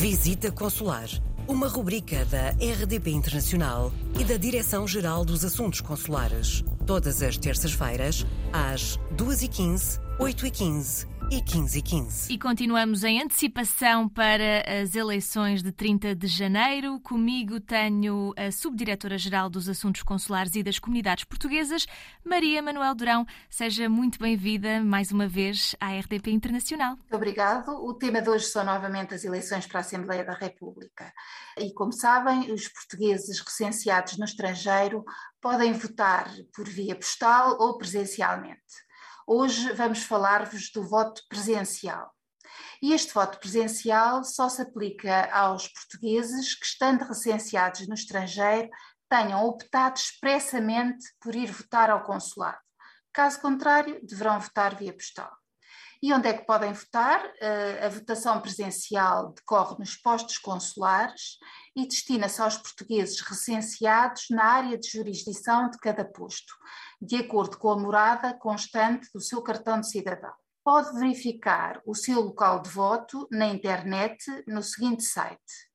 Visita Consular, uma rubrica da RDP Internacional e da Direção-Geral dos Assuntos Consulares. Todas as terças-feiras, às 2h15, 8h15 e 15 e 15. E continuamos em antecipação para as eleições de 30 de janeiro. Comigo tenho a Subdiretora-Geral dos Assuntos Consulares e das Comunidades Portuguesas, Maria Manuel Durão. Seja muito bem-vinda mais uma vez à RDP Internacional. Muito obrigado. O tema de hoje são novamente as eleições para a Assembleia da República. E como sabem, os portugueses recenseados no estrangeiro podem votar por via postal ou presencialmente. Hoje vamos falar-vos do voto presencial. E este voto presencial só se aplica aos portugueses que, estando recenseados no estrangeiro, tenham optado expressamente por ir votar ao consulado. Caso contrário, deverão votar via postal. E onde é que podem votar? Eh, a votação presencial decorre nos postos consulares e destina-se aos portugueses recenseados na área de jurisdição de cada posto, de acordo com a morada constante do seu cartão de cidadão. Pode verificar o seu local de voto na internet no seguinte site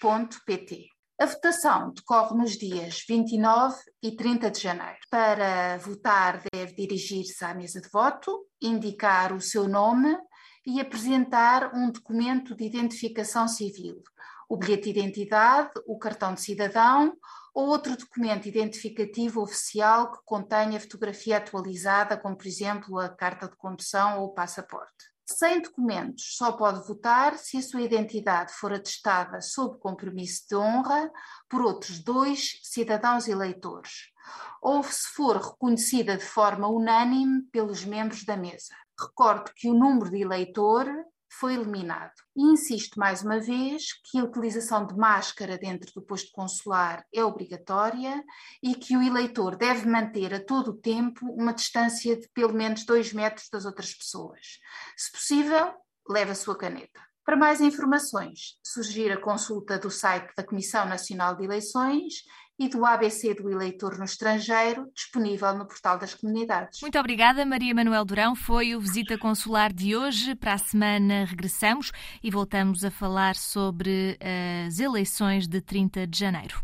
www.recenseamento.mai.gov.pt a votação decorre nos dias 29 e 30 de janeiro. Para votar, deve dirigir-se à mesa de voto, indicar o seu nome e apresentar um documento de identificação civil, o bilhete de identidade, o cartão de cidadão ou outro documento identificativo oficial que contenha fotografia atualizada, como por exemplo a carta de condução ou o passaporte. Sem documentos, só pode votar se a sua identidade for atestada sob compromisso de honra por outros dois cidadãos eleitores, ou se for reconhecida de forma unânime pelos membros da mesa. Recordo que o número de eleitor foi eliminado. E insisto mais uma vez que a utilização de máscara dentro do posto consular é obrigatória e que o eleitor deve manter a todo o tempo uma distância de pelo menos dois metros das outras pessoas. Se possível, leve a sua caneta. Para mais informações, surgir a consulta do site da Comissão Nacional de Eleições e do ABC do eleitor no estrangeiro, disponível no portal das comunidades. Muito obrigada, Maria Manuel Durão. Foi o Visita Consular de hoje. Para a semana regressamos e voltamos a falar sobre as eleições de 30 de janeiro.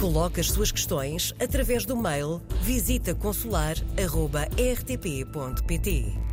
Coloque as suas questões através do mail visitaconsular.rtp.pt.